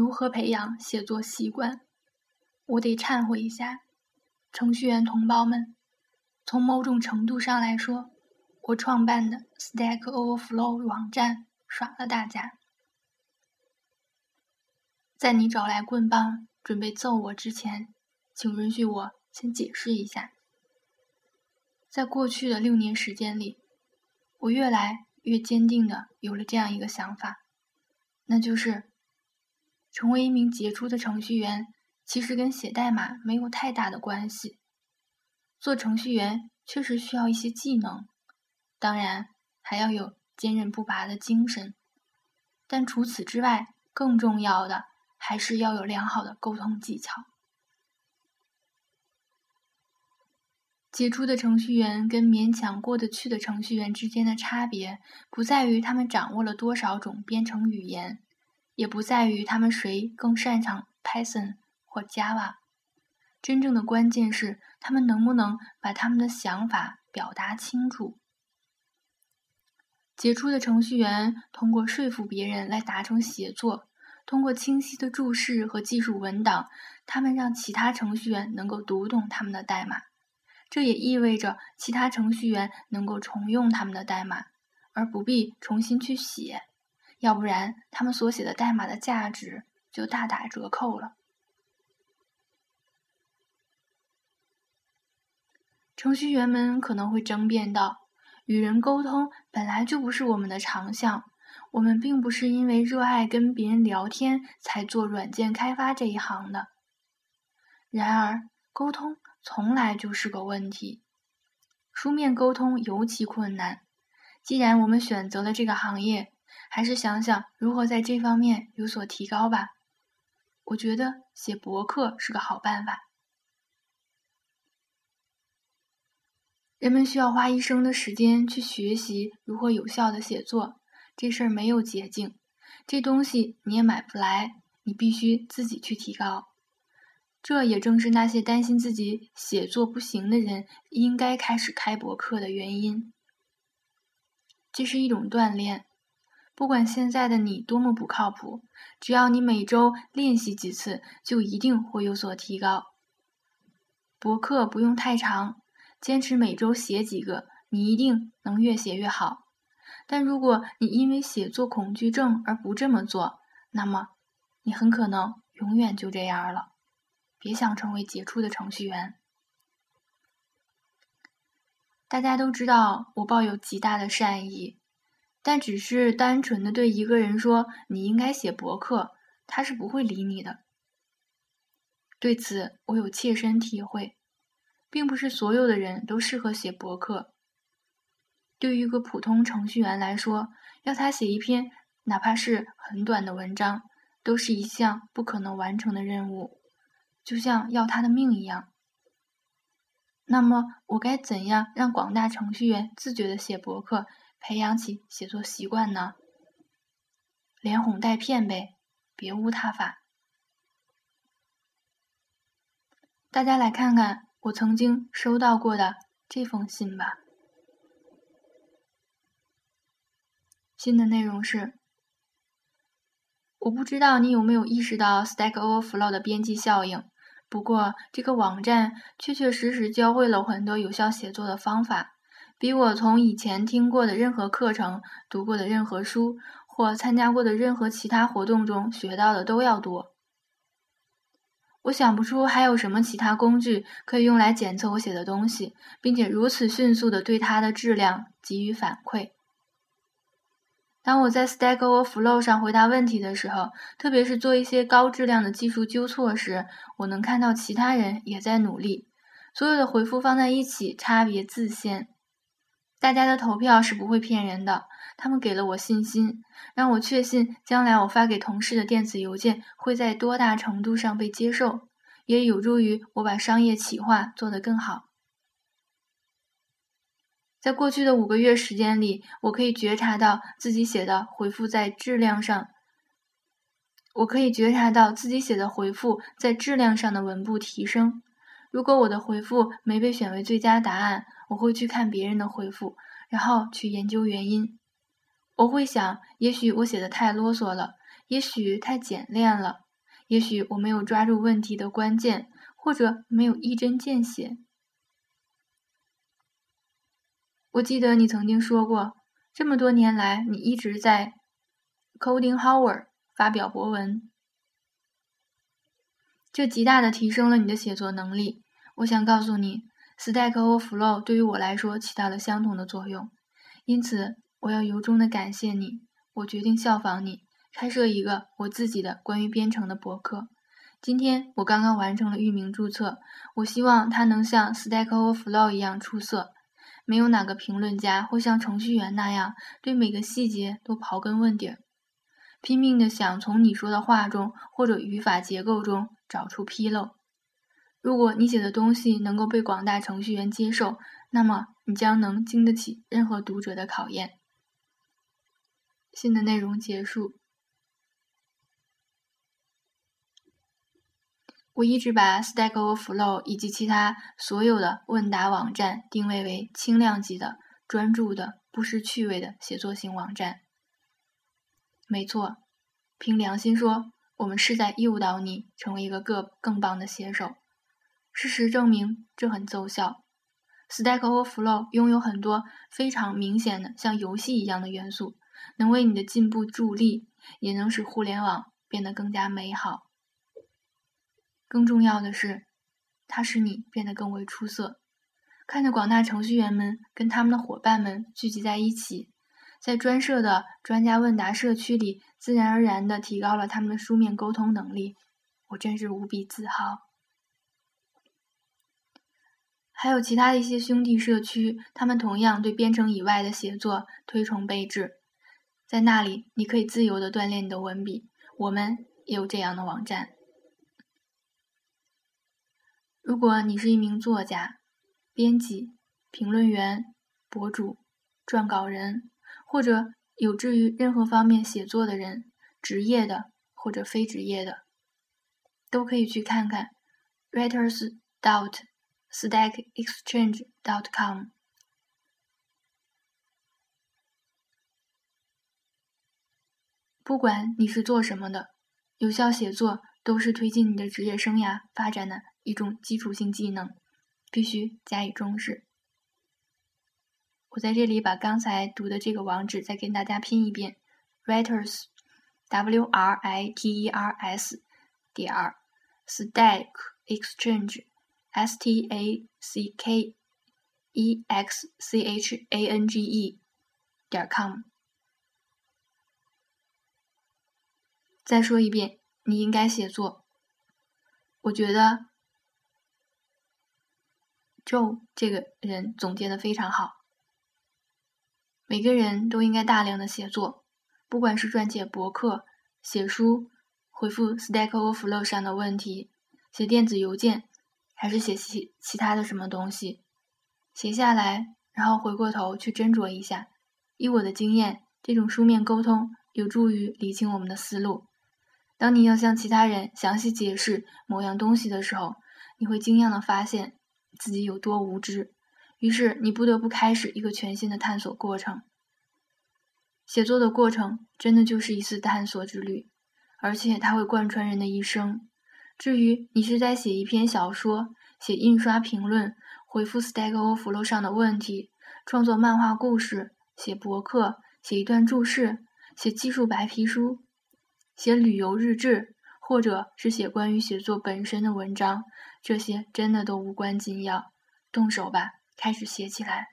如何培养写作习惯？我得忏悔一下，程序员同胞们，从某种程度上来说，我创办的 Stack Overflow 网站耍了大家。在你找来棍棒准备揍我之前，请允许我先解释一下。在过去的六年时间里，我越来越坚定的有了这样一个想法，那就是成为一名杰出的程序员，其实跟写代码没有太大的关系。做程序员确实需要一些技能，当然还要有坚韧不拔的精神，但除此之外，更重要的。还是要有良好的沟通技巧。杰出的程序员跟勉强过得去的程序员之间的差别，不在于他们掌握了多少种编程语言，也不在于他们谁更擅长 Python 或 Java。真正的关键是他们能不能把他们的想法表达清楚。杰出的程序员通过说服别人来达成协作。通过清晰的注释和技术文档，他们让其他程序员能够读懂他们的代码。这也意味着其他程序员能够重用他们的代码，而不必重新去写。要不然，他们所写的代码的价值就大打折扣了。程序员们可能会争辩道：“与人沟通本来就不是我们的长项。”我们并不是因为热爱跟别人聊天才做软件开发这一行的。然而，沟通从来就是个问题，书面沟通尤其困难。既然我们选择了这个行业，还是想想如何在这方面有所提高吧。我觉得写博客是个好办法。人们需要花一生的时间去学习如何有效的写作。这事儿没有捷径，这东西你也买不来，你必须自己去提高。这也正是那些担心自己写作不行的人应该开始开博客的原因。这是一种锻炼，不管现在的你多么不靠谱，只要你每周练习几次，就一定会有所提高。博客不用太长，坚持每周写几个，你一定能越写越好。但如果你因为写作恐惧症而不这么做，那么你很可能永远就这样了。别想成为杰出的程序员。大家都知道我抱有极大的善意，但只是单纯的对一个人说你应该写博客，他是不会理你的。对此我有切身体会，并不是所有的人都适合写博客。对于一个普通程序员来说，要他写一篇哪怕是很短的文章，都是一项不可能完成的任务，就像要他的命一样。那么，我该怎样让广大程序员自觉的写博客，培养起写作习惯呢？连哄带骗呗，别无他法。大家来看看我曾经收到过的这封信吧。信的内容是：我不知道你有没有意识到 Stack Overflow 的边际效应，不过这个网站确确实实教会了很多有效写作的方法，比我从以前听过的任何课程、读过的任何书或参加过的任何其他活动中学到的都要多。我想不出还有什么其他工具可以用来检测我写的东西，并且如此迅速地对它的质量给予反馈。当我在 Stack Overflow 上回答问题的时候，特别是做一些高质量的技术纠错时，我能看到其他人也在努力。所有的回复放在一起，差别自现。大家的投票是不会骗人的，他们给了我信心，让我确信将来我发给同事的电子邮件会在多大程度上被接受，也有助于我把商业企划做得更好。在过去的五个月时间里，我可以觉察到自己写的回复在质量上。我可以觉察到自己写的回复在质量上的稳步提升。如果我的回复没被选为最佳答案，我会去看别人的回复，然后去研究原因。我会想，也许我写的太啰嗦了，也许太简练了，也许我没有抓住问题的关键，或者没有一针见血。我记得你曾经说过，这么多年来你一直在 Coding Howard 发表博文，这极大的提升了你的写作能力。我想告诉你，Stack Overflow 对于我来说起到了相同的作用，因此我要由衷的感谢你。我决定效仿你。开设一个我自己的关于编程的博客。今天我刚刚完成了域名注册，我希望它能像 Stack Overflow 一样出色。没有哪个评论家会像程序员那样对每个细节都刨根问底，拼命的想从你说的话中或者语法结构中找出纰漏。如果你写的东西能够被广大程序员接受，那么你将能经得起任何读者的考验。新的内容结束。我一直把 Stack Overflow 以及其他所有的问答网站定位为轻量级的、专注的、不失趣味的写作型网站。没错，凭良心说，我们是在诱导你成为一个更更棒的写手。事实证明，这很奏效。Stack Overflow 拥有很多非常明显的像游戏一样的元素，能为你的进步助力，也能使互联网变得更加美好。更重要的是，它使你变得更为出色。看着广大程序员们跟他们的伙伴们聚集在一起，在专设的专家问答社区里，自然而然地提高了他们的书面沟通能力，我真是无比自豪。还有其他的一些兄弟社区，他们同样对编程以外的写作推崇备至，在那里你可以自由地锻炼你的文笔。我们也有这样的网站。如果你是一名作家、编辑、评论员、博主、撰稿人，或者有志于任何方面写作的人，职业的或者非职业的，都可以去看看 writers dot stackexchange dot com。不管你是做什么的，有效写作都是推进你的职业生涯发展的。一种基础性技能，必须加以重视。我在这里把刚才读的这个网址再跟大家拼一遍：writers，w r i t e r s 点 stack exchange，s t a c k e x c h a n g e 点 com。再说一遍，你应该写作。我觉得。Joe 这个人总结的非常好。每个人都应该大量的写作，不管是撰写博客、写书、回复 Stack Overflow 上的问题、写电子邮件，还是写其其他的什么东西，写下来，然后回过头去斟酌一下。以我的经验，这种书面沟通有助于理清我们的思路。当你要向其他人详细解释某样东西的时候，你会惊讶的发现。自己有多无知，于是你不得不开始一个全新的探索过程。写作的过程真的就是一次探索之旅，而且它会贯穿人的一生。至于你是在写一篇小说、写印刷评论、回复 Stack Overflow 上的问题、创作漫画故事、写博客、写一段注释、写技术白皮书、写旅游日志。或者是写关于写作本身的文章，这些真的都无关紧要。动手吧，开始写起来。